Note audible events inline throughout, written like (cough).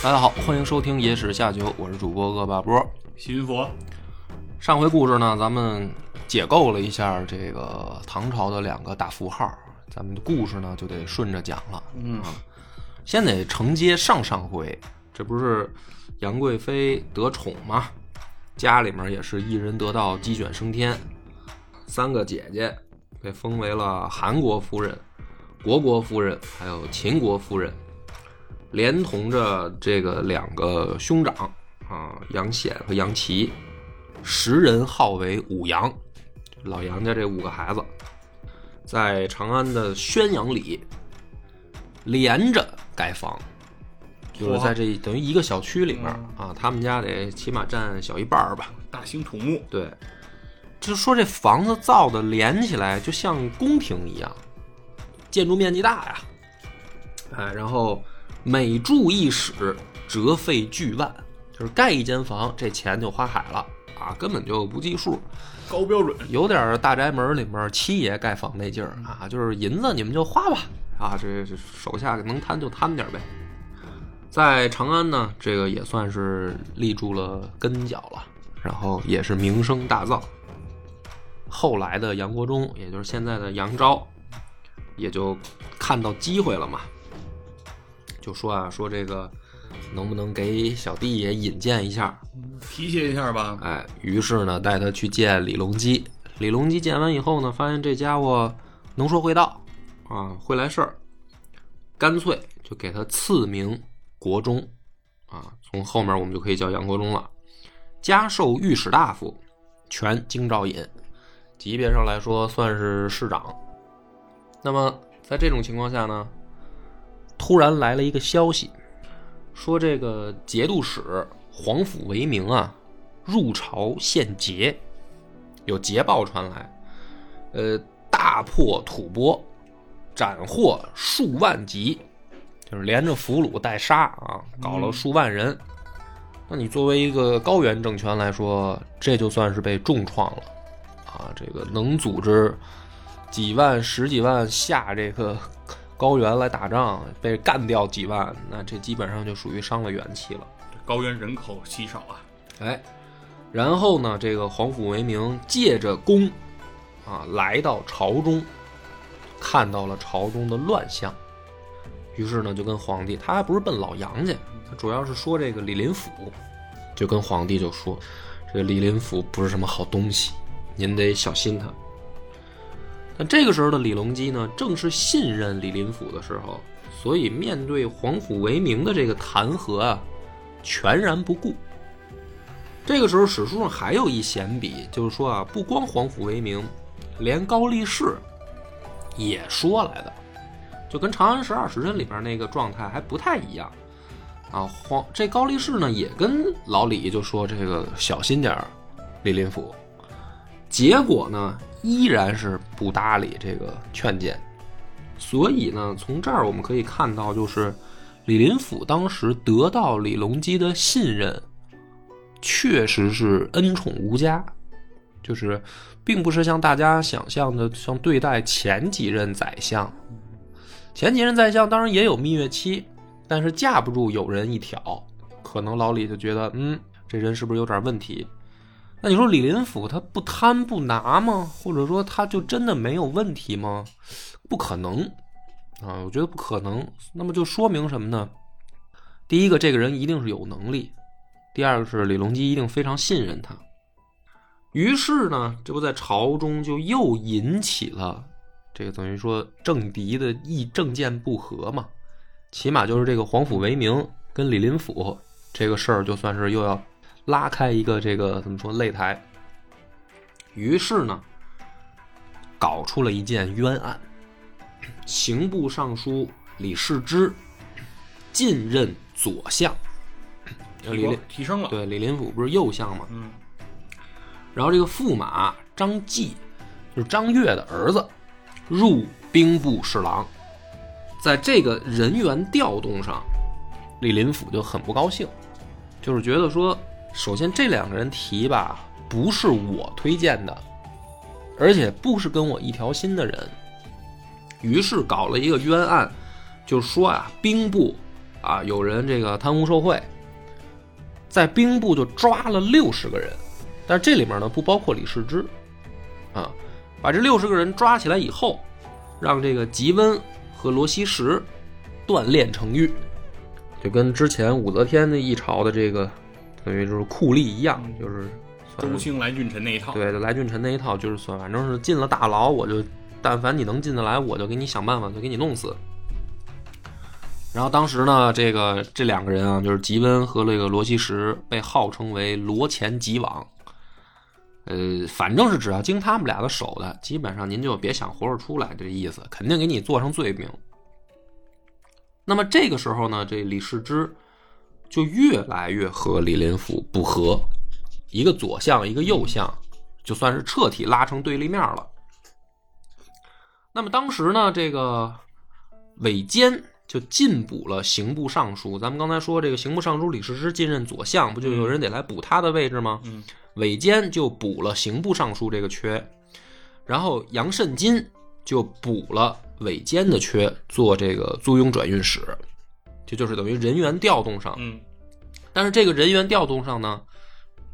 大家好，欢迎收听《野史下酒》，我是主播恶霸波。新佛，上回故事呢，咱们解构了一下这个唐朝的两个大符号，咱们的故事呢就得顺着讲了。嗯，先得承接上上回，这不是杨贵妃得宠吗？家里面也是一人得道鸡犬升天，三个姐姐被封为了韩国夫人、国国夫人，还有秦国夫人，连同着这个两个兄长啊，杨显和杨琦，十人号为五杨，老杨家这五个孩子，在长安的宣阳里连着盖房，就是在这等于一个小区里面啊，他们家得起码占小一半儿吧。大兴土木，对，就是说这房子造的连起来就像宫廷一样，建筑面积大呀，哎，然后每住一室折费巨万，就是盖一间房这钱就花海了。啊，根本就不计数，高标准，有点大宅门里面七爷盖房那劲儿。啊，就是银子你们就花吧。啊，这这手下能贪就贪点呗。在长安呢，这个也算是立住了根脚了，然后也是名声大噪。后来的杨国忠，也就是现在的杨昭，也就看到机会了嘛，就说啊，说这个能不能给小弟也引荐一下？提携一下吧。哎，于是呢，带他去见李隆基。李隆基见完以后呢，发现这家伙能说会道啊，会来事儿，干脆就给他赐名国忠啊。从后面我们就可以叫杨国忠了，加授御史大夫，全京兆尹，级别上来说算是市长。那么在这种情况下呢，突然来了一个消息，说这个节度使皇甫为明啊，入朝献捷，有捷报传来，呃，大破吐蕃，斩获数万级，就是连着俘虏带杀啊，搞了数万人。那你作为一个高原政权来说，这就算是被重创了啊！这个能组织几万、十几万下这个高原来打仗，被干掉几万，那这基本上就属于伤了元气了。高原人口稀少啊，哎，然后呢，这个皇甫为明借着功啊，来到朝中，看到了朝中的乱象，于是呢，就跟皇帝，他还不是奔老杨家，他主要是说这个李林甫，就跟皇帝就说，这个李林甫不是什么好东西，您得小心他。但这个时候的李隆基呢，正是信任李林甫的时候，所以面对皇甫为明的这个弹劾啊，全然不顾。这个时候史书上还有一闲笔，就是说啊，不光皇甫为明，连高力士也说来的，就跟《长安十二时辰》里边那个状态还不太一样啊。皇这高力士呢，也跟老李就说这个小心点儿，李林甫。结果呢，依然是不搭理这个劝谏。所以呢，从这儿我们可以看到，就是李林甫当时得到李隆基的信任，确实是恩宠无加，就是并不是像大家想象的，像对待前几任宰相。前几任宰相当然也有蜜月期，但是架不住有人一挑，可能老李就觉得，嗯，这人是不是有点问题？那你说李林甫他不贪不拿吗？或者说他就真的没有问题吗？不可能啊，我觉得不可能。那么就说明什么呢？第一个，这个人一定是有能力；第二个是李隆基一定非常信任他。于是呢，这不在朝中就又引起了这个等于说政敌的意政见不合嘛。起码就是这个皇甫为明跟李林甫这个事儿，就算是又要。拉开一个这个怎么说擂台，于是呢，搞出了一件冤案。刑部尚书李世之进任左相，李林提升了。对李林甫不是右相吗？嗯然后这个驸马张继，就是张悦的儿子，入兵部侍郎。在这个人员调动上，李林甫就很不高兴，就是觉得说，首先这两个人提吧，不是我推荐的，而且不是跟我一条心的人，于是搞了一个冤案，就说啊，兵部啊有人这个贪污受贿，在兵部就抓了六十个人。但这里面呢不包括李世之，啊，把这六十个人抓起来以后，让这个吉温和罗西石锻炼成狱，就跟之前武则天那一朝的这个等于就是酷吏一样，就是周兴来俊臣那一套。对，就来俊臣那一套，就是算反正是进了大牢，我就但凡你能进得来，我就给你想办法，就给你弄死。然后当时呢，这个这两个人啊，就是吉温和这个罗西什，被号称为罗前吉王。呃，反正是只要经他们俩的手的，基本上您就别想活着出来，这意思肯定给你做上罪名。那么这个时候呢，这李世之就越来越和李林甫不和，一个左相，一个右相，就算是彻底拉成对立面了。那么当时呢，这个韦坚就进补了刑部尚书。咱们刚才说这个刑部尚书李世之进任左相，不就有人得来补他的位置吗？嗯，韦坚就补了刑部尚书这个缺，然后杨慎金就补了韦坚的缺，做这个租庸转运使，这就是等于人员调动上。嗯但是这个人员调动上呢，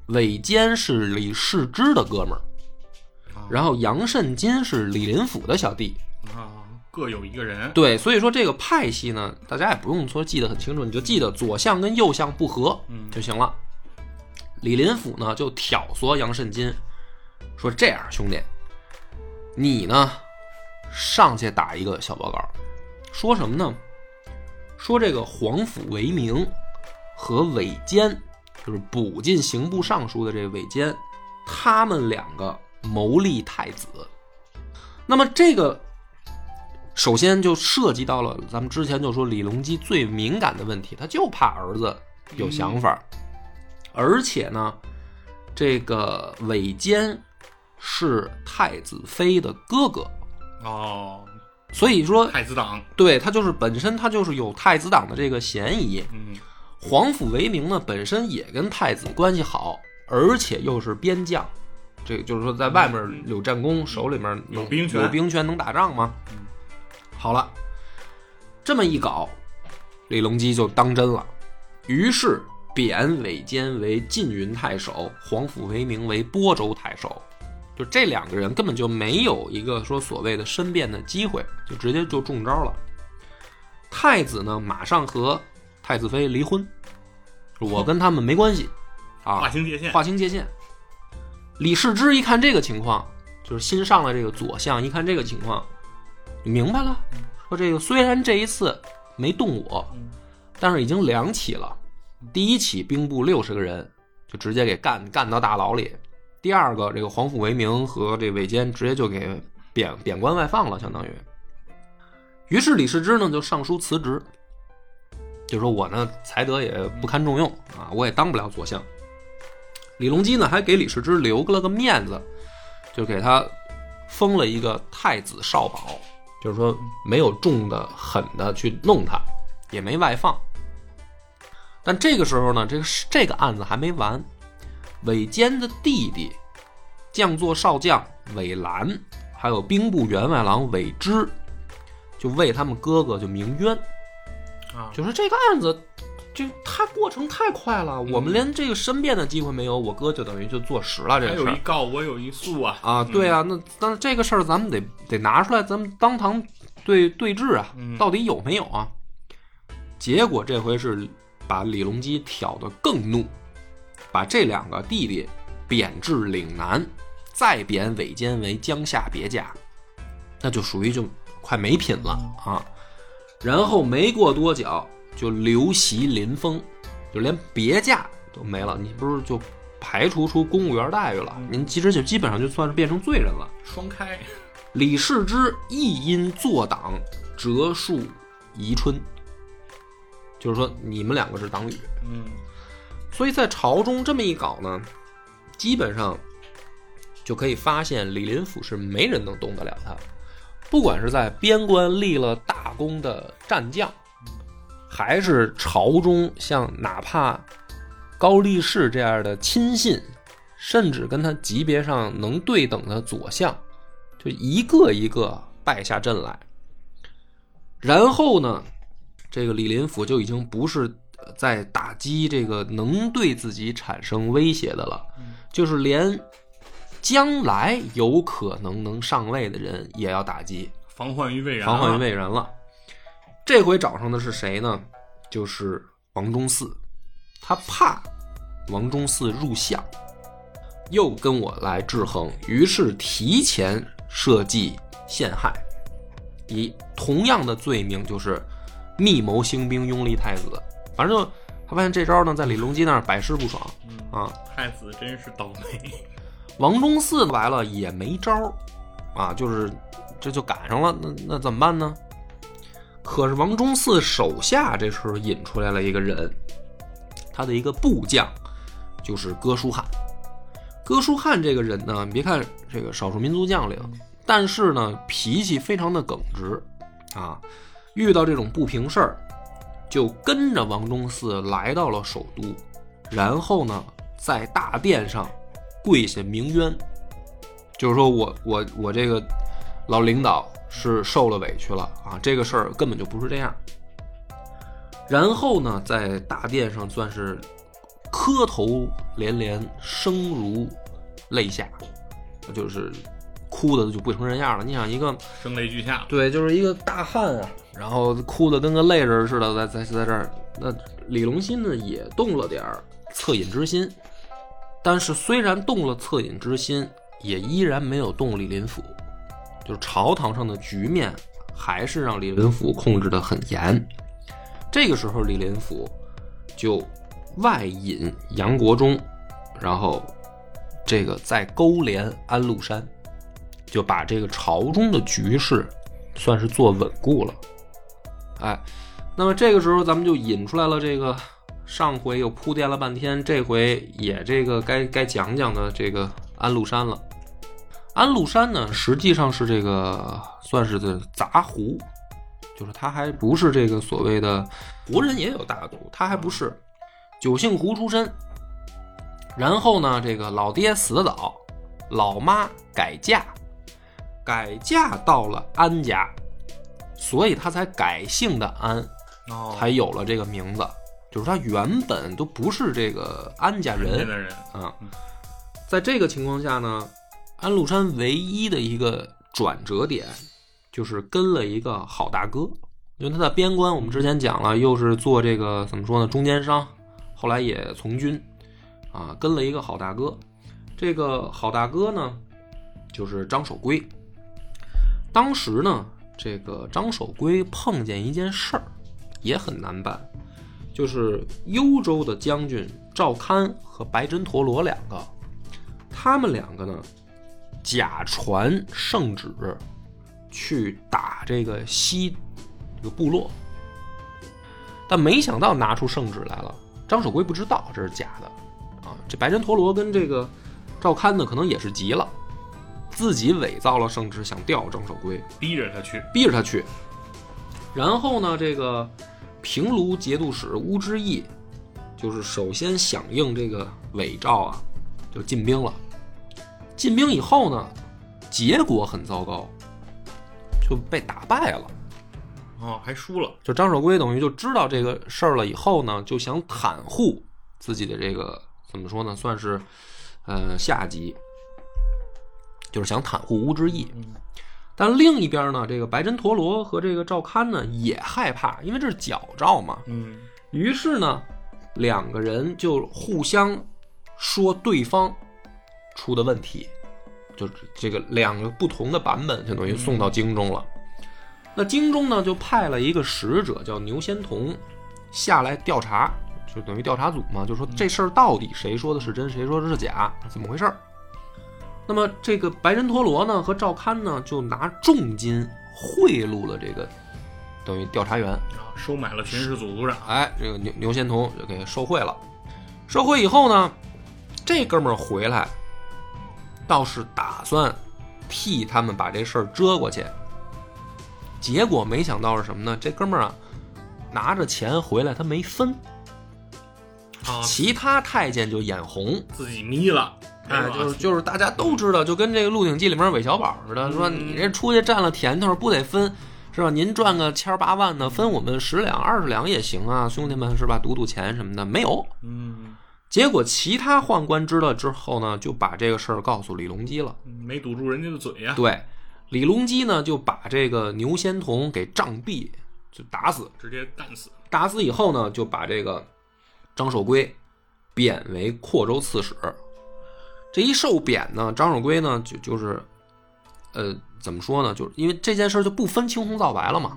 韦坚是李世之的哥们儿，啊然后杨慎金是李林甫的小弟。啊，各有一个人。对，所以说这个派系呢，大家也不用说记得很清楚，你就记得左相跟右相不和嗯就行了。李林甫呢就挑唆杨慎金说：“这样，兄弟，你呢上去打一个小报告，说什么呢？说这个皇甫为明和韦坚，就是补进刑部尚书的这个韦坚，他们两个谋立太子。那么这个首先就涉及到了咱们之前就说李隆基最敏感的问题，他就怕儿子有想法，而且呢，这个韦坚是太子妃的哥哥，哦，所以说太子党。对他就是本身他就是有太子党的这个嫌疑。嗯皇甫为明呢，本身也跟太子关系好，而且又是边将，这个就是说在外面有战功，手里面有兵权有兵权能打仗吗？嗯好了，这么一搞，李隆基就当真了，于是贬韦坚为晋云太守，皇甫为明为播州太守。就这两个人根本就没有一个说所谓的申辩的机会，就直接就中招了。太子呢，马上和太子妃离婚，我跟他们没关系啊，划清界限。划清界限。李世之一看这个情况，就是新上来这个左相，一看这个情况，明白了，说这个虽然这一次没动我，嗯但是已经两起了。第一起兵部六十个人就直接给干干到大牢里，第二个这个皇甫为明和这韦坚直接就给贬贬官外放了，相当于。于是李世之呢就上书辞职，就说我呢才德也不堪重用啊，我也当不了左相。李隆基呢还给李世之留了个面子，就给他封了一个太子少保，就是说没有重的狠的去弄他，也没外放。但这个时候呢，这个这个案子还没完，韦坚的弟弟将作少将韦兰，还有兵部员外郎韦之，就为他们哥哥就鸣冤，啊，就说这个案子，就他过程太快了，我们连这个申辩的机会没有，我哥就等于就坐实了这个事儿有一告，我有一诉啊。啊。对啊，那那这个事儿咱们得得拿出来，咱们当堂对对质啊，嗯到底有没有啊？结果这回是把李隆基挑得更怒，把这两个弟弟贬至岭南，再贬韦坚为江夏别驾，那就属于就快没品了啊。然后没过多久就流袭临风，就连别驾都没了，你不是就排除出公务员待遇了？您其实就基本上就算是变成罪人了。双开。李世之亦因作党折戍宜春，就是说你们两个是党羽。嗯所以在朝中这么一搞呢，基本上就可以发现李林甫是没人能动得了他。不管是在边关立了大功的战将，还是朝中像哪怕高力士这样的亲信，甚至跟他级别上能对等的左相，就一个一个败下阵来。然后呢，这个李林甫就已经不是在打击这个能对自己产生威胁的了，就是连将来有可能能上位的人也要打击，防患于未然，防患于未然了。这回找上的是谁呢？就是王忠嗣，他怕王忠嗣入相，又跟我来制衡，于是提前设计陷害，以同样的罪名，就是密谋兴兵拥立太子。反正就他发现这招呢，在李隆基那儿百试不爽啊。太子真是倒霉。(laughs) 王忠嗣来了也没招儿啊，就是这就赶上了，那那怎么办呢？可是王忠嗣手下这时候引出来了一个人，他的一个部将就是哥舒翰。哥舒翰这个人呢，你别看这个少数民族将领，但是呢脾气非常的耿直啊，遇到这种不平事儿，就跟着王忠嗣来到了首都，然后呢在大殿上跪下鸣冤，就是说我我我这个老领导是受了委屈了啊，这个事儿根本就不是这样。然后呢，在大殿上算是磕头连连，声如泪下，就是哭的就不成人样了。你想一个声泪俱下，对，就是一个大汉啊，然后哭的跟个泪人似的，在在在这儿。那李隆基呢，也动了点儿恻隐之心，但是虽然动了恻隐之心，也依然没有动李林甫，就是朝堂上的局面还是让李林甫控制的很严。这个时候，李林甫就外引杨国忠，然后这个再勾连安禄山，就把这个朝中的局势算是做稳固了。哎，那么这个时候咱们就引出来了这个上回又铺垫了半天，这回也这个该该讲讲的这个安禄山了。安禄山呢，实际上是这个算是的杂胡，就是他还不是这个所谓的胡人也有大度，他还不是九姓胡出身。然后呢，这个老爹死得早，老妈改嫁，改嫁到了安家，所以他才改姓的安，哦，才有了这个名字。就是他原本都不是这个安家人啊。在这个情况下呢，安禄山唯一的一个转折点，就是跟了一个好大哥，因为他在边关，我们之前讲了，又是做这个怎么说呢，中间商，后来也从军，啊，跟了一个好大哥。这个好大哥呢，就是张守珪。当时呢，这个张守珪碰见一件事儿，也很难办，就是幽州的将军赵堪和白真陀罗两个，他们两个呢，假传圣旨去打这个西这个部落，但没想到拿出圣旨来了，张守珪不知道这是假的啊。这白真陀罗跟这个赵堪呢，可能也是急了，自己伪造了圣旨，想调张守珪。逼着他去，逼着他去。然后呢，这个平卢节度使乌之义，就是首先响应这个伪诏啊，就进兵了。进兵以后呢，结果很糟糕，就被打败了。哦，还输了，就张守珪等于就知道这个事儿了以后呢，就想袒护自己的这个怎么说呢，算是呃下级，就是想袒护乌之义。嗯但另一边呢，这个白真陀罗和这个赵堪呢也害怕，因为这是矫诏嘛。嗯，于是呢，两个人就互相说对方出的问题，就是这个两个不同的版本，就等于送到京中了。那京中呢，就派了一个使者叫牛仙童下来调查，就等于调查组嘛，就说这事儿到底谁说的是真，谁说的是假，怎么回事儿？那么这个白人陀罗呢和赵堪呢，就拿重金贿赂了这个等于调查员，啊，收买了巡视组组长，哎，这个牛牛仙童就给受贿了。受贿以后呢，这哥们儿回来，倒是打算替他们把这事儿遮过去。结果没想到是什么呢？这哥们儿啊，拿着钱回来，他没分，啊，其他太监就眼红。自己眯了，哎，就是就是大家都知道，就跟这个《鹿鼎记》里面韦小宝似的，说嗯你这出去占了甜头，不得分是吧？您赚个千八万的，分我们十两二十两也行啊，兄弟们是吧？赌赌钱什么的没有。嗯，结果其他宦官知道之后呢，就把这个事儿告诉李隆基了。没堵住人家的嘴呀，对，李隆基呢就把这个牛仙童给杖毙，就打死。直接干死。打死以后呢，就把这个张守珪贬为扩州刺史。这一受贬呢，张守圭呢就就是，呃，怎么说呢？就是因为这件事就不分青红皂白了嘛，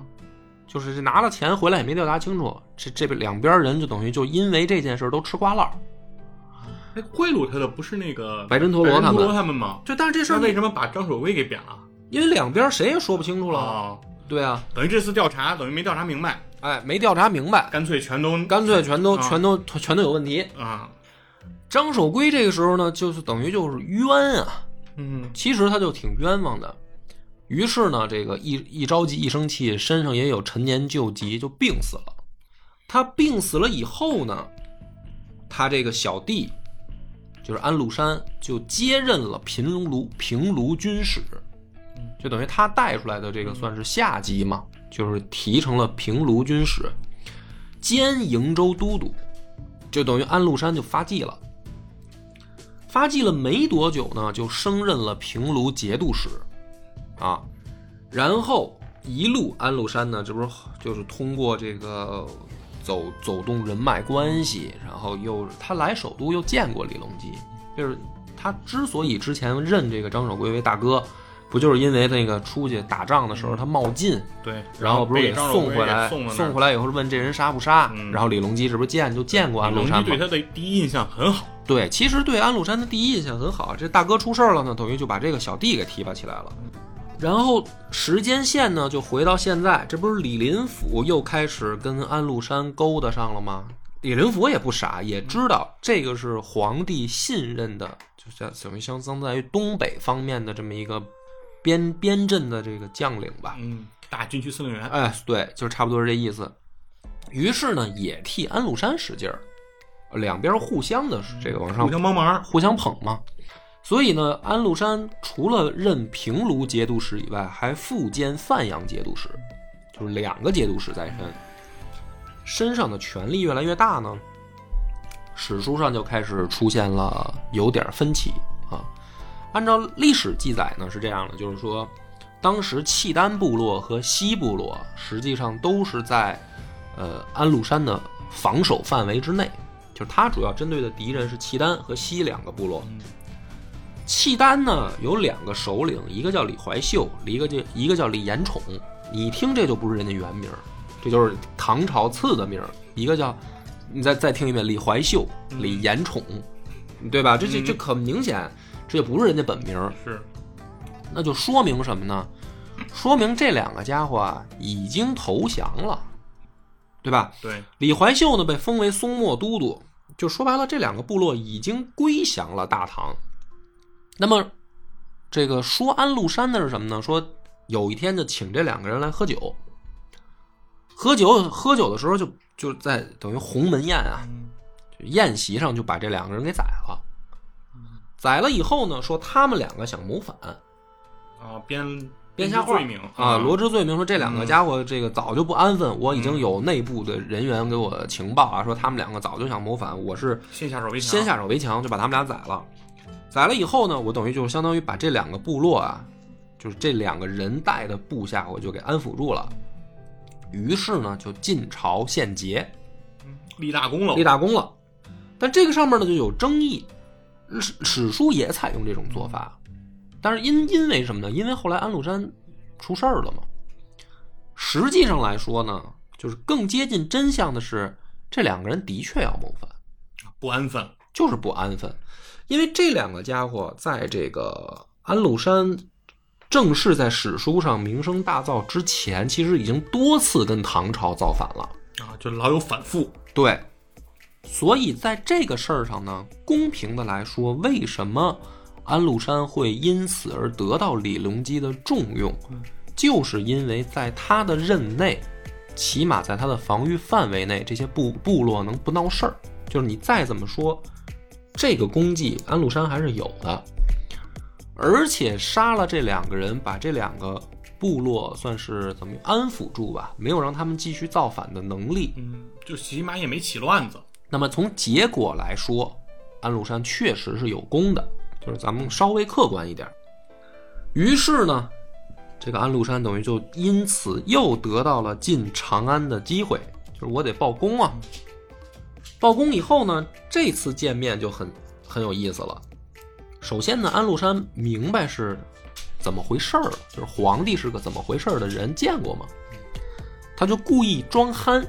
就是拿了钱回来也没调查清楚，这这边两边人就等于就因为这件事都吃瓜烂儿。哎，贿赂他的不是那个白真陀罗他们吗？就但是这事儿为什么把张守圭给贬了？因为两边谁也说不清楚了。哦，对啊，等于这次调查等于没调查明白，哎，没调查明白，干脆全都干脆全都、啊全都全都有问题。啊，张守珪这个时候呢，就是等于就是冤啊。嗯其实他就挺冤枉的。于是呢，这个一一着急一生气，身上也有陈年旧疾，就病死了。他病死了以后呢，他这个小弟就是安禄山，就接任了平卢平卢军使，就等于他带出来的这个算是下级嘛，就是提成了平卢军使，兼瀛州都督，就等于安禄山就发迹了。发迹了没多久呢，就升任了平卢节度使，啊，然后一路安禄山呢，这不是就是通过这个走走动人脉关系，然后又他来首都又见过李隆基，就是他之所以之前认这个张守珪为大哥，不就是因为那个出去打仗的时候他冒进，对，然后不是给送回来，送回来以后是问这人杀不杀，嗯然后李隆基是不是见就见过安禄山吗李隆基对？他的第一印象很好，对，其实对安禄山的第一印象很好，这大哥出事儿了呢，等于就把这个小弟给提拔起来了。然后时间线呢，就回到现在，这不是李林甫又开始跟安禄山勾搭上了吗？李林甫也不傻，也知道这个是皇帝信任的，就像等于相当于东北方面的这么一个边边镇的这个将领吧。嗯，大军区司令员，哎，对，就是差不多是这意思。于是呢，也替安禄山使劲儿，两边互相的这个往上互相帮忙，互相捧嘛。所以呢，安禄山除了任平卢节度使以外，还复兼范阳节度使，就是两个节度使在身，身上的权力越来越大呢。史书上就开始出现了有点分歧啊。按照历史记载呢是这样的，就是说，当时契丹部落和西部落实际上都是在呃安禄山的防守范围之内，就是他主要针对的敌人是契丹和西两个部落。契丹呢有两个首领，一个叫李怀秀，一个就一个叫李延宠。你一听这就不是人家原名，这就是唐朝赐的名。一个叫，你再再听一遍，李怀秀、李延宠，对吧？这这这很明显，这就不是人家本名。是那就说明什么呢？说明这两个家伙啊已经投降了，对吧？对，李怀秀呢被封为松漠都督，就说白了，这两个部落已经归降了大唐。那么，这个说安禄山的是什么呢？说有一天就请这两个人来喝酒，喝酒喝酒的时候就就在等于鸿门宴啊，宴席上就把这两个人给宰了。宰了以后呢，说他们两个想谋反，啊，编编瞎话罪名啊，罗织罪名说这两个家伙这个早就不安分，我已经有内部的人员给我情报啊，说他们两个早就想谋反，我是先下手为强，先下手为强，就把他们俩宰了。宰了以后呢，我等于就相当于把这两个部落啊，就是这两个人带的部下，我就给安抚住了。于是呢，就进朝献捷，立大功了，立大功了。但这个上面呢就有争议，史史书也采用这种做法，但是因因为什么呢？因为后来安禄山出事儿了嘛。实际上来说呢，就是更接近真相的是，这两个人的确要谋反。不安分，就是不安分，因为这两个家伙在这个安禄山正式在史书上名声大噪之前，其实已经多次跟唐朝造反了。啊，就老有反复，对，所以在这个事儿上呢，公平的来说，为什么安禄山会因此而得到李隆基的重用，就是因为在他的任内，起码在他的防御范围内，这些部部落能不闹事儿。就是你再怎么说，这个功绩安禄山还是有的，而且杀了这两个人，把这两个部落算是怎么安抚住吧，没有让他们继续造反的能力。嗯，就起码也没起乱子。那么从结果来说，安禄山确实是有功的，就是咱们稍微客观一点。于是呢，这个安禄山等于就因此又得到了进长安的机会，就是我得报功啊。报功以后呢，这次见面就很很有意思了。首先呢，安禄山明白是怎么回事儿了，就是皇帝是个怎么回事儿的人，见过吗？他就故意装憨，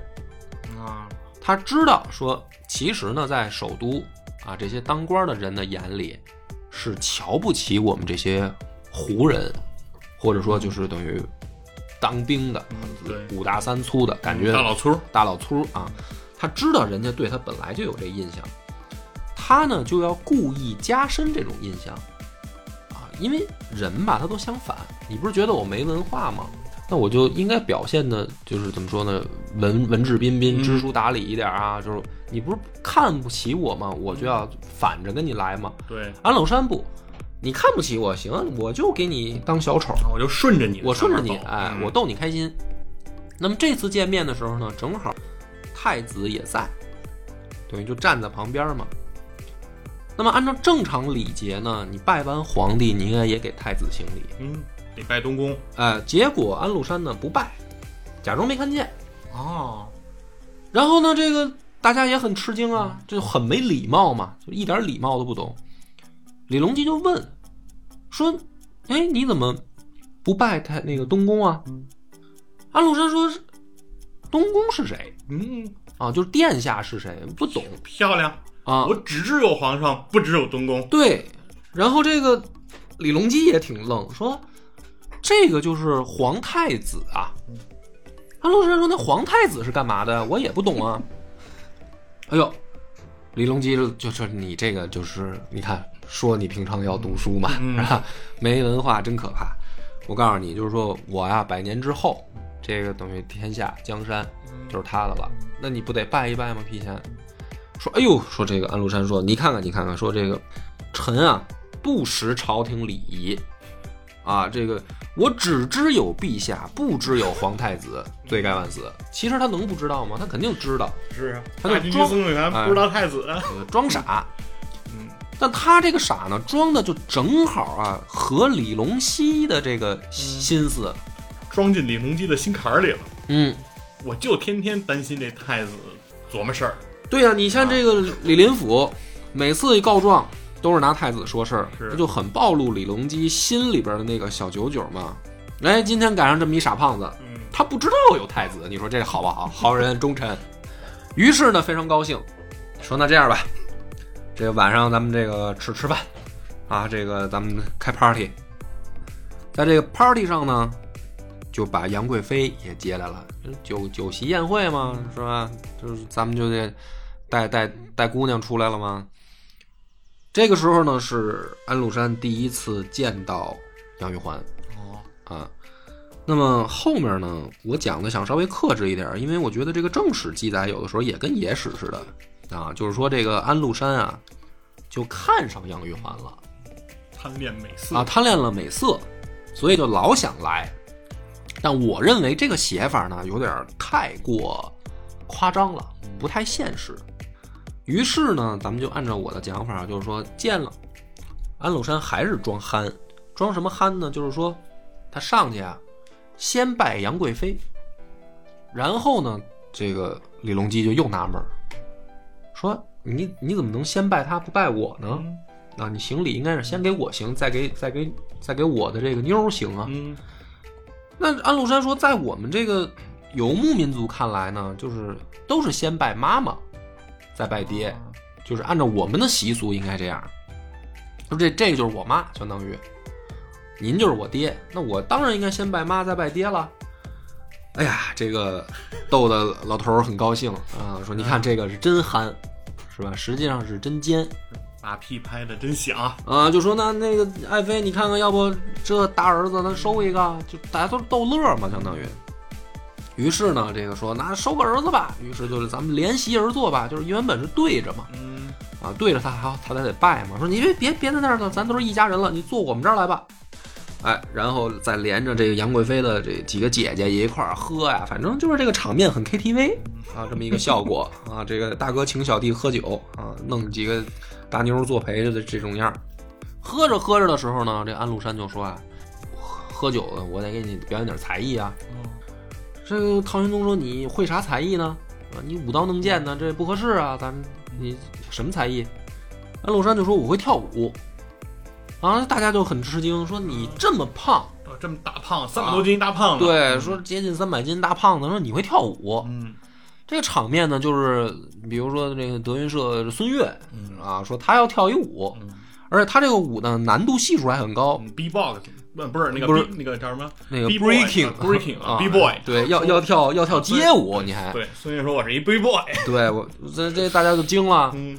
啊，他知道说，其实呢，在首都啊这些当官的人的眼里，是瞧不起我们这些胡人，或者说就是等于当兵的、五大三粗的感觉，大老粗，大老粗啊。他知道人家对他本来就有这印象，他呢就要故意加深这种印象啊，因为人吧他都相反，你不是觉得我没文化吗？那我就应该表现的，就是怎么说呢，文文质彬彬、嗯知书达理一点啊。就是你不是看不起我吗？我就要反着跟你来嘛。对，安禄山不，你看不起我行，我就给你当小丑，我就顺着你我顺着你，哎，嗯我逗你开心。那么这次见面的时候呢，正好太子也在，等于就站在旁边嘛。那么按照正常礼节呢，你拜完皇帝，你应该也给太子行礼。嗯，得拜东宫。哎，结果安禄山呢不拜，假装没看见。哦，然后呢，这个大家也很吃惊啊，这就很没礼貌嘛，就一点礼貌都不懂。李隆基就问说：“哎，你怎么不拜太那个东宫啊？”安禄山说：“东宫是谁嗯，啊？就是殿下是谁？不懂漂亮。啊我。只知有皇上，不只有东宫。对，然后这个李隆基也挺愣，说这个就是皇太子啊。安禄山说：“那皇太子是干嘛的？我也不懂啊。”哎呦，李隆基就就说：“你这个就是你看，说你平常要读书嘛，嗯是吧？没文化真可怕。我告诉你，就是说我呀，百年之后，这个等于天下江山就是他的了。那你不得拜一拜吗？提前说，哎呦，说这个安禄山说，你看看，你看看，说这个臣啊，不识朝廷礼仪啊，这个我只知有陛下，不知有皇太子，罪该万死。其实他能不知道吗？他肯定知道，是啊，他就装司令员哎不知道太子。呃装傻。嗯，但他这个傻呢，装的就正好啊，和李隆基的这个心思。装进李隆基的心坎儿里了。嗯，我就天天担心这太子琢磨事儿。对呀、你像这个李林甫，每次一告状都是拿太子说事儿，这就很暴露李隆基心里边的那个小九九嘛。哎，今天赶上这么一傻胖子，嗯，他不知道有太子，你说这好不好？(laughs) 好人忠臣。于是呢，非常高兴，说那这样吧，这个晚上咱们这个吃吃饭，啊，这个咱们开 party，在这个 party 上呢，就把杨贵妃也接来了，酒酒席宴会嘛，是吧？就是咱们就得带带带姑娘出来了吗？这个时候呢，是安禄山第一次见到杨玉环。哦，啊。那么后面呢，我讲的想稍微克制一点，因为我觉得这个正史记载有的时候也跟野史似的啊，就是说这个安禄山啊，就看上杨玉环了贪恋美色啊，贪恋了美色，所以就老想来。但我认为这个写法呢，有点太过夸张了，不太现实。于是呢，咱们就按照我的讲法，就是说见了安禄山还是装憨，装什么憨呢？就是说他上去啊，先拜杨贵妃，然后呢，这个李隆基就又纳闷儿，说你你怎么能先拜他不拜我呢？嗯啊，你行礼应该是先给我行，再给再给再给我的这个妞儿行啊。嗯，那安禄山说，在我们这个游牧民族看来呢，就是都是先拜妈妈，再拜爹，就是按照我们的习俗应该这样。说这这个就是我妈，相当于您就是我爹，那我当然应该先拜妈再拜爹了。哎呀，这个逗得老头儿很高兴啊，说你看这个是真憨是吧？实际上是真奸马屁拍的真响，啊！就说那那个爱妃，你看看，要不这大儿子咱收一个，就大家都逗乐嘛，相当于。于是呢，这个说那收个儿子吧，于是就是咱们连席而坐吧，就是原本是对着嘛，嗯，啊，对着他还他才得拜嘛，说你别别别在那儿了，咱都是一家人了，你坐我们这儿来吧。哎，然后再连着这个杨贵妃的这几个姐姐一块儿喝呀，反正就是这个场面很 KTV 啊，这么一个效果 (laughs) 啊。这个大哥请小弟喝酒啊，弄几个大妞作陪着的这种样儿。喝着喝着的时候呢，这安禄山就说啊，喝喝酒了，我得给你表演点才艺啊。这个唐玄宗说你会啥才艺呢？啊，你舞刀弄剑呢，这不合适啊，咱们你什么才艺？安禄山就说我会跳舞。啊，大家就很吃惊，说你这么胖，哦这么大胖，三百多斤大胖子，对，说接近三百斤大胖子，说你会跳舞，嗯，这个场面呢，就是比如说这个德云社孙越嗯啊，说他要跳一舞，嗯而且他这个舞呢难度系数还很高，嗯，B-box 不不是那个不是那个叫什么？那个 breaking 啊 breaking 啊啊 B-boy 对，要要跳要跳街舞，你还对，孙悦说我是一 B-boy，(laughs) 对我这这大家就惊了，嗯，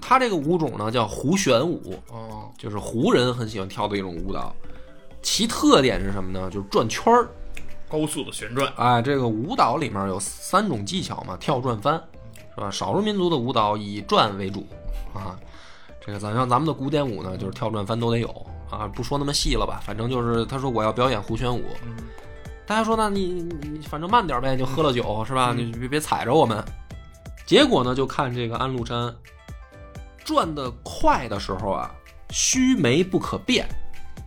他这个舞种呢叫胡旋舞，哦，就是胡人很喜欢跳的一种舞蹈，其特点是什么呢？就是转圈儿。高速的旋转，哎，这个舞蹈里面有三种技巧嘛，跳、转、翻，是吧？少数民族的舞蹈以转为主啊。这个咱像咱们的古典舞呢，就是跳、转、翻都得有啊。不说那么细了吧，反正就是他说我要表演胡旋舞，嗯大家说那你你你反正慢点呗，就喝了酒是吧？你别别踩着我们。结果呢，就看这个安禄山转的快的时候啊，须眉不可变。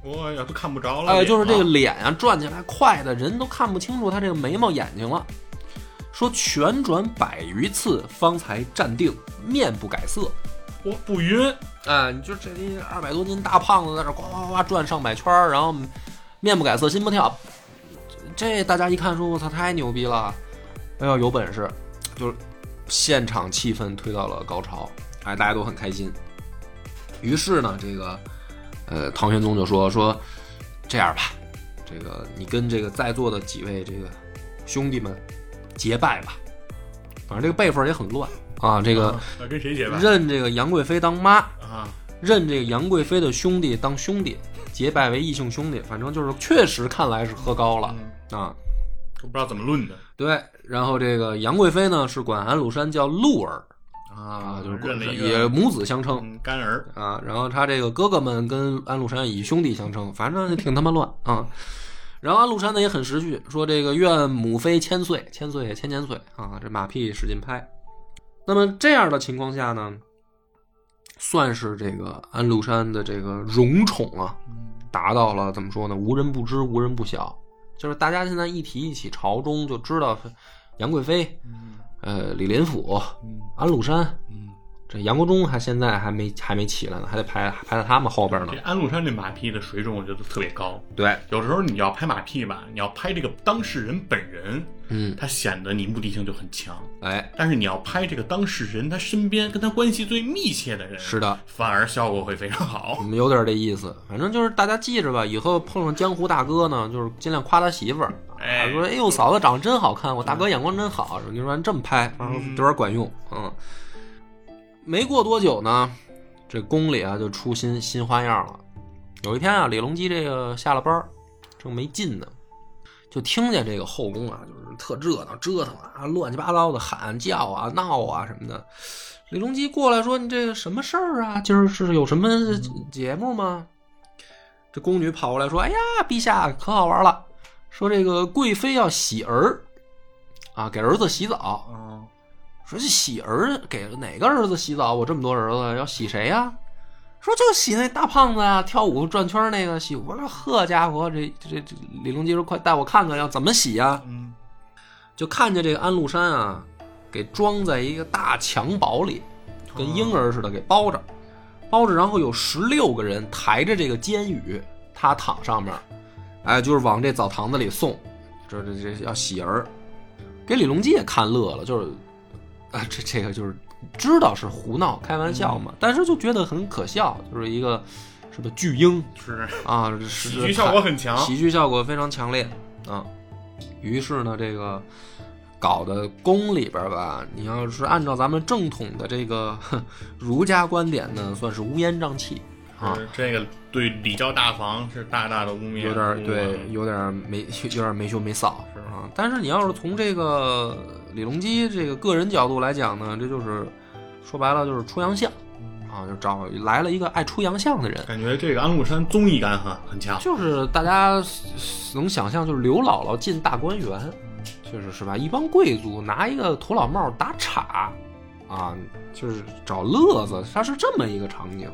哎呀都看不着了，哎，就是这个脸脸啊，转起来快的人都看不清楚他这个眉毛眼睛了。说旋转百余次，方才站定，面不改色。我不晕，哎，你就这一二百多斤大胖子在这呱呱呱转上百圈，然后面不改色，心不跳。这大家一看说，我操，太牛逼了！哎呦，有本事！就是现场气氛推到了高潮，哎，大家都很开心。于是呢，这个呃，唐玄宗就说说这样吧，这个你跟这个在座的几位这个兄弟们结拜吧。反正这个辈分也很乱啊，这个啊跟谁结拜认这个杨贵妃当妈，啊？认这个杨贵妃的兄弟当兄弟，结拜为异姓兄弟，反正就是确实看来是喝高了嗯啊。都不知道怎么论的对，然后这个杨贵妃呢是管安禄山叫禄儿啊，就是管认了一个也母子相称嗯干儿，啊。然后他这个哥哥们跟安禄山以兄弟相称，反正挺他妈乱啊。然后安禄山呢也很识趣，说这个愿母妃千岁，千岁千千岁啊，这马屁使劲拍。那么这样的情况下呢，算是这个安禄山的这个荣宠啊，达到了怎么说呢？无人不知，无人不晓。就是大家现在一提起朝中，就知道是杨贵妃、嗯呃李林甫、嗯安禄山。杨国忠还现在还没还没起来呢，还得排排在他们后边呢这。安禄山这马屁的水准，我觉得特别高。对，有时候你要拍马屁吧，你要拍这个当事人本人，嗯，他显得你目的性就很强。哎，但是你要拍这个当事人他身边跟他关系最密切的人，是的，反而效果会非常好我。们有点这意思。反正就是大家记着吧，以后碰上江湖大哥呢，就是尽量夸他媳妇儿。哎说哎呦嫂子长得真好看，我大哥眼光真好。你说这么拍，有点管用。嗯，没过多久呢，这宫里啊就出新新花样了。有一天啊，李隆基这个下了班正没劲呢，就听见这个后宫啊，就是特热闹，折腾啊，乱七八糟的喊叫啊、闹啊什么的。李隆基过来说：“你这个什么事儿啊？今儿是有什么节目吗？”这宫女跑过来说：“哎呀，陛下可好玩了，说这个贵妃要洗儿，啊，给儿子洗澡。嗯，说这洗儿给哪个儿子洗澡？我这么多儿子，要洗谁呀？说就洗那大胖子呀，跳舞转圈那个洗。我说呵家伙，这这这李隆基说快带我看看要怎么洗呀？嗯，就看见这个安禄山啊，给装在一个大襁褓里，跟婴儿似的给包着，包着，然后有十六个人抬着这个监宇，他躺上面，哎，就是往这澡堂子里送，这这这要洗儿，给李隆基也看乐了，就是啊，这这个就是知道是胡闹开玩笑嘛，但是就觉得很可笑，就是一个什么巨婴是啊，是喜剧效果很强。喜剧效果非常强烈啊。于是呢，这个搞的宫里边吧，你要是按照咱们正统的这个儒家观点呢，算是乌烟瘴气啊，这个对礼教大房是大大的污蔑，有点儿对，有点儿没有点儿没羞没臊是啊。但是你要是从这个李隆基这个个人角度来讲呢，这就是说白了就是出洋相啊，就找来了一个爱出洋相的人。感觉这个安禄山综艺感很很强，就是大家能想象，就是刘姥姥进大观园，就是是吧？一帮贵族拿一个土老帽打岔，啊，就是找乐子，它是这么一个场景。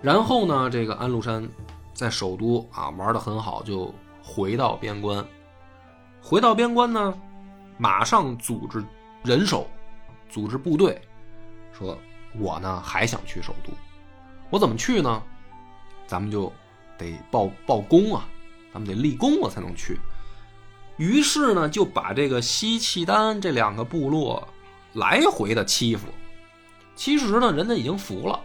然后呢，这个安禄山在首都啊玩的很好，就回到边关。回到边关呢，马上组织人手，组织部队，说我呢还想去首都，我怎么去呢？咱们就得报报功啊，咱们得立功我才能去。于是呢，就把这个西契丹这两个部落来回的欺负。其实呢，人家已经服了，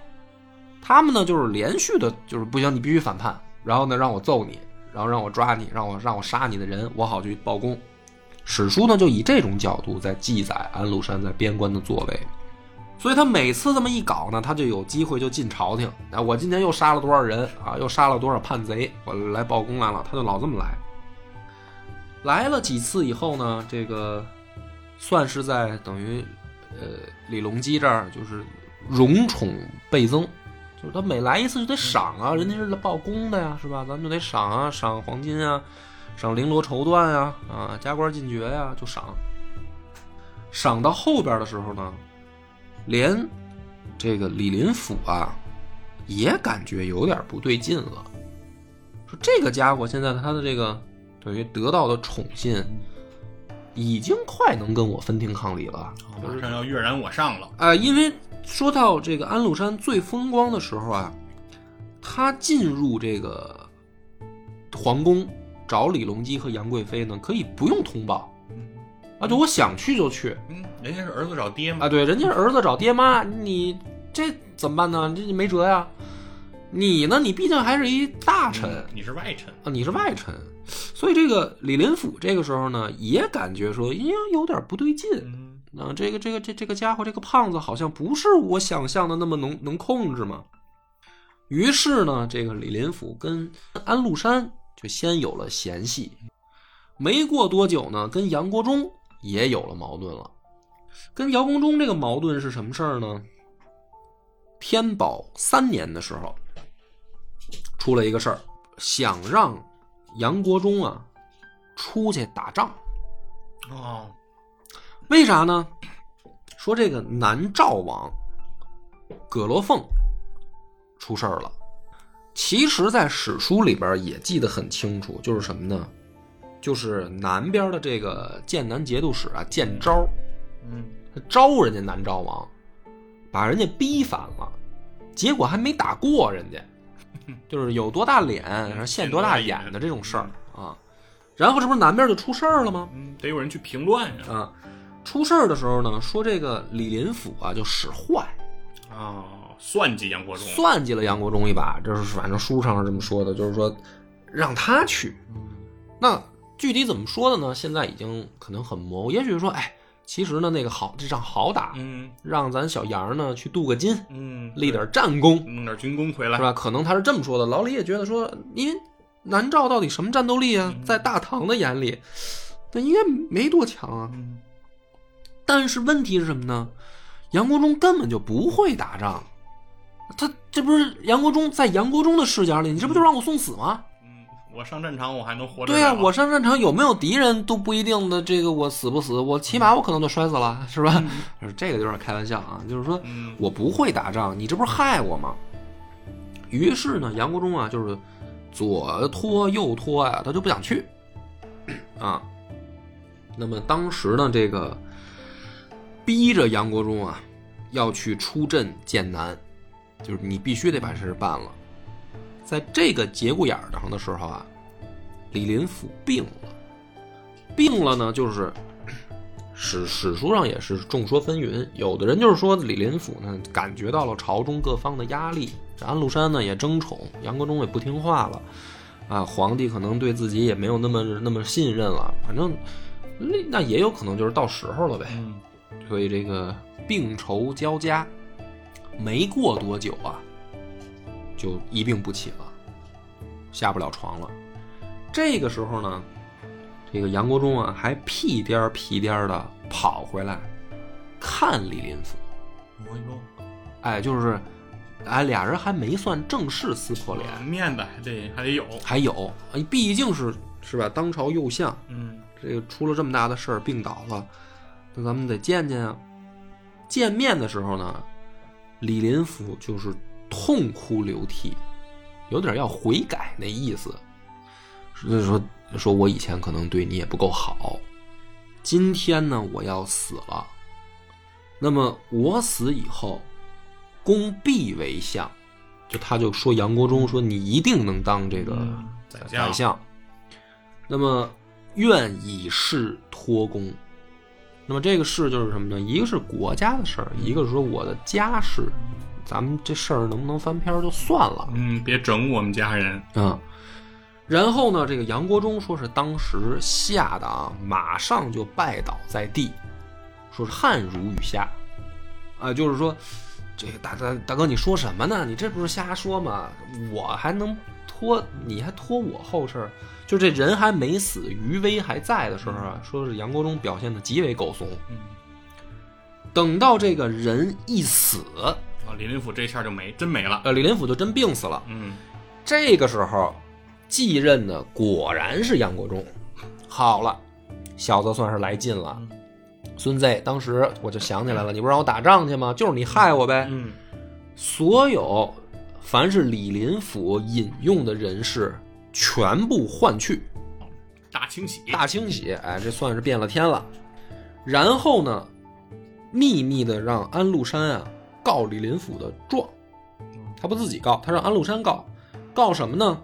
他们呢就是连续的，就是不行，你必须反叛，然后呢让我揍你，然后让我抓你，让我让我杀你的人，我好去报功。史书呢就以这种角度在记载安禄山在边关的作为。所以他每次这么一搞呢，他就有机会就进朝廷。啊，我今天又杀了多少人啊？又杀了多少叛贼？我来报功来了。他就老这么来。来了几次以后呢，这个算是在等于呃李隆基这儿就是荣宠倍增，就是他每来一次就得赏啊，人家是来报功的呀，是吧？咱们就得赏啊，赏黄金啊，赏绫罗绸缎呀，啊，加官进爵呀，就赏。赏到后边的时候呢，连这个李林甫啊，也感觉有点不对劲了。说这个家伙现在他的这个等于得到的宠信，已经快能跟我分庭抗礼了。马上要跃然我上了。啊、因为说到这个安禄山最风光的时候啊，他进入这个皇宫找李隆基和杨贵妃呢，可以不用通报啊，就我想去就去嗯，人家是儿子找爹嘛，啊。对，人家是儿子找爹妈，你这怎么办呢？这没辙呀。你呢？你毕竟还是一大臣嗯你是外臣，啊，你是外臣，所以这个李林甫这个时候呢，也感觉说，哎呀，有点不对劲。嗯，啊，这个这个这这个家伙，这个胖子好像不是我想象的那么能能控制嘛。于是呢，这个李林甫跟安禄山就先有了嫌隙，没过多久呢，跟杨国忠也有了矛盾了。跟姚国忠这个矛盾是什么事儿呢？天宝三年的时候，出了一个事儿，想让杨国忠啊出去打仗。哦，为啥呢？说这个南诏王葛罗凤出事儿了。其实，在史书里边也记得很清楚，就是什么呢？就是南边的这个剑南节度使啊，剑昭，嗯，他招人家南诏王，把人家逼反了，结果还没打过人家，就是有多大脸，然后现多大眼的这种事儿啊。然后这不是南边就出事儿了吗？嗯，得有人去平乱呀。啊，出事儿的时候呢，说这个李林甫啊就使坏，哦，算计杨国忠，算计了杨国忠一把，这是反正书上是这么说的，就是说让他去。那具体怎么说的呢？现在已经可能很模糊，也许说，哎，其实呢那个好这仗好打，嗯让咱小杨呢去镀个金，嗯，立点战功，弄点军功回来是，吧？可能他是这么说的。老李也觉得说，因为南诏到底什么战斗力啊，嗯在大唐的眼里，那应该没多强啊。嗯但是问题是什么呢？杨国忠根本就不会打仗，他这不是杨国忠在杨国忠的视角里，你这不就让我送死吗？嗯，我上战场我还能活着对呀、了我上战场有没有敌人都不一定的，这个我死不死，我起码我可能都摔死了，是吧？这个有点开玩笑啊，就是说嗯我不会打仗，你这不是害我吗？于是呢，杨国忠啊，就是左拖右拖呀、他就不想去啊。那么当时呢，这个逼着杨国忠啊要去出镇剑南，就是你必须得把这事办了。在这个节骨眼儿上的时候啊，李林甫病了，病了呢，就是史史书上也是众说纷纭，有的人就是说李林甫呢感觉到了朝中各方的压力，这安禄山呢也争宠，杨国忠也不听话了，啊，皇帝可能对自己也没有那么那么信任了，反正那那也有可能就是到时候了呗。嗯所以这个病愁交加，没过多久啊，就一病不起了，下不了床了。这个时候呢，这个杨国忠啊，还屁颠儿屁颠儿的跑回来看李林甫。哎就是，哎，俩人还没算正式撕破脸，面子还得还得有，还有，哎毕竟是是吧？当朝右相，嗯这个出了这么大的事儿，病倒了，那咱们得见见啊。见面的时候呢，李林甫就是痛哭流涕，有点要悔改那意思，就是说说我以前可能对你也不够好，今天呢我要死了，那么我死以后，公必为相，就他就说杨国忠说你一定能当这个嗯宰相，那么愿以事托公。那么这个事就是什么呢？一个是国家的事儿，一个是说我的家事，咱们这事儿能不能翻篇儿就算了嗯，别整我们家人，啊。然后呢，这个杨国忠说是当时吓得啊，马上就拜倒在地，说是汗如雨下，啊，就是说，这个大大大哥你说什么呢？你这不是瞎说吗？我还能拖，你还拖我后事儿？就这人还没死，余威还在的时候啊，说是杨国忠表现的极为狗怂。嗯，等到这个人一死，啊，李林甫这下就没真没了，呃，李林甫就真病死了。嗯这个时候继任的果然是杨国忠。好了，小子算是来劲了。孙子，当时我就想起来了，你不让我打仗去吗？就是你害我呗。嗯所有凡是李林甫引用的人士，全部换去，大清洗，大清洗。哎，这算是变了天了。然后呢，秘密的让安禄山啊告李林甫的状，他不自己告，他让安禄山告，告什么呢？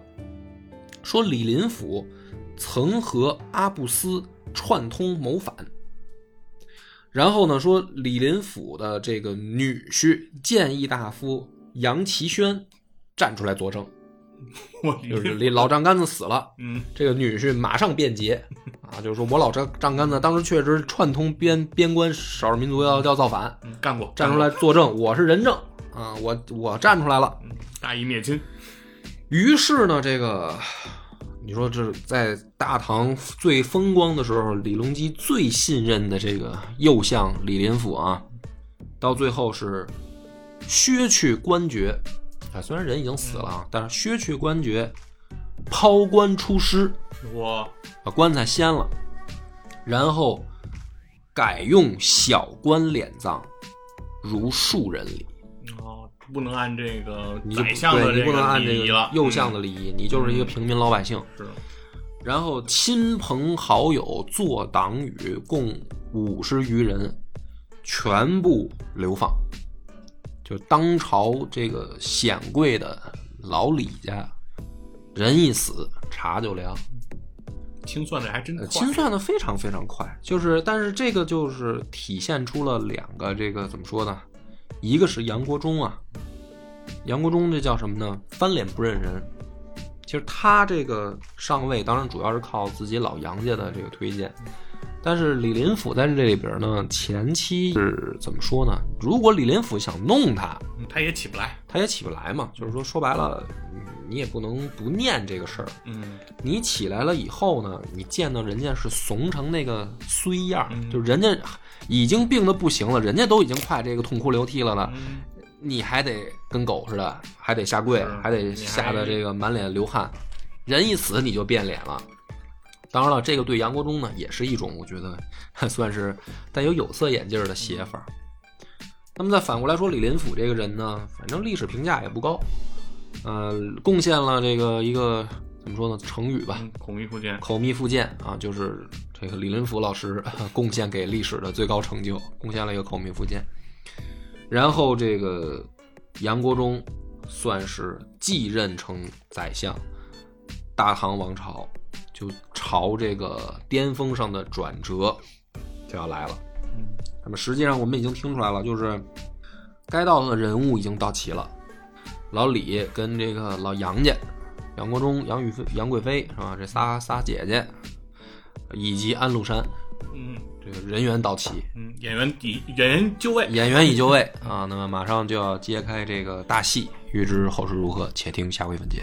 说李林甫曾和阿布斯串通谋反。然后呢，说李林甫的这个女婿谏议大夫杨其轩站出来作证，(laughs) 我就是李老丈杆子死了，(laughs) 嗯这个女婿马上辩解 (laughs) 啊，就是说我老丈丈杆子当时确实串通边边关少数民族要要造反，嗯干过，站出来作证，我是人证啊，我我站出来了。嗯，大义灭亲，于是呢，这个你说这在大唐最风光的时候，李隆基最信任的这个右相李林甫啊，到最后是削去官爵啊，虽然人已经死了啊，但是削去官爵，抛棺出师，我把棺材掀了，然后改用小官敛葬，如庶人礼。哦，不能按这个你就不宰相的对，你不能按这个礼仪了，右相嗯的礼仪，你就是一个平民老百姓。是，然后亲朋好友做党羽共五十余人，全部流放。就当朝这个显贵的老李家，人一死茶就凉，清算的还真呃快，清算的非常非常快。就是，但是这个就是体现出了两个这个怎么说呢？一个是杨国忠啊，杨国忠这叫什么呢？翻脸不认人。其实他这个上位，当然主要是靠自己老杨家的这个推荐。但是李林甫在这里边呢，前期是怎么说呢？如果李林甫想弄他，嗯他也起不来，他也起不来嘛。就是说，说白了，嗯你也不能不念这个事儿。嗯你起来了以后呢，你见到人家是怂成那个衰样就人家已经病得不行了，人家都已经快这个痛哭流涕了呢，嗯你还得跟狗似的，还得下跪，还得吓得这个满脸流汗，人一死你就变脸了。当然了，这个对杨国忠呢也是一种，我觉得 (laughs) 算是带有有色眼镜儿的写法。那么再反过来说，李林甫这个人呢，反正历史评价也不高，呃，贡献了这个一个怎么说呢，成语吧，嗯，孔明福建，口蜜腹剑啊，就是这个李林甫老师 (laughs) 贡献给历史的最高成就，贡献了一个口蜜腹剑。然后这个杨国忠算是继任成宰相，大唐王朝就朝这个巅峰上的转折就要来了。嗯那么实际上我们已经听出来了，就是该到的人物已经到齐了，老李跟这个老杨家，杨国忠、杨玉飞、杨贵妃是吧？这仨仨姐姐，以及安禄山，嗯这个人员到齐，嗯，演员已演员就位，演员已就位啊，那么马上就要揭开这个大戏，欲知后事如何，且听下回分解。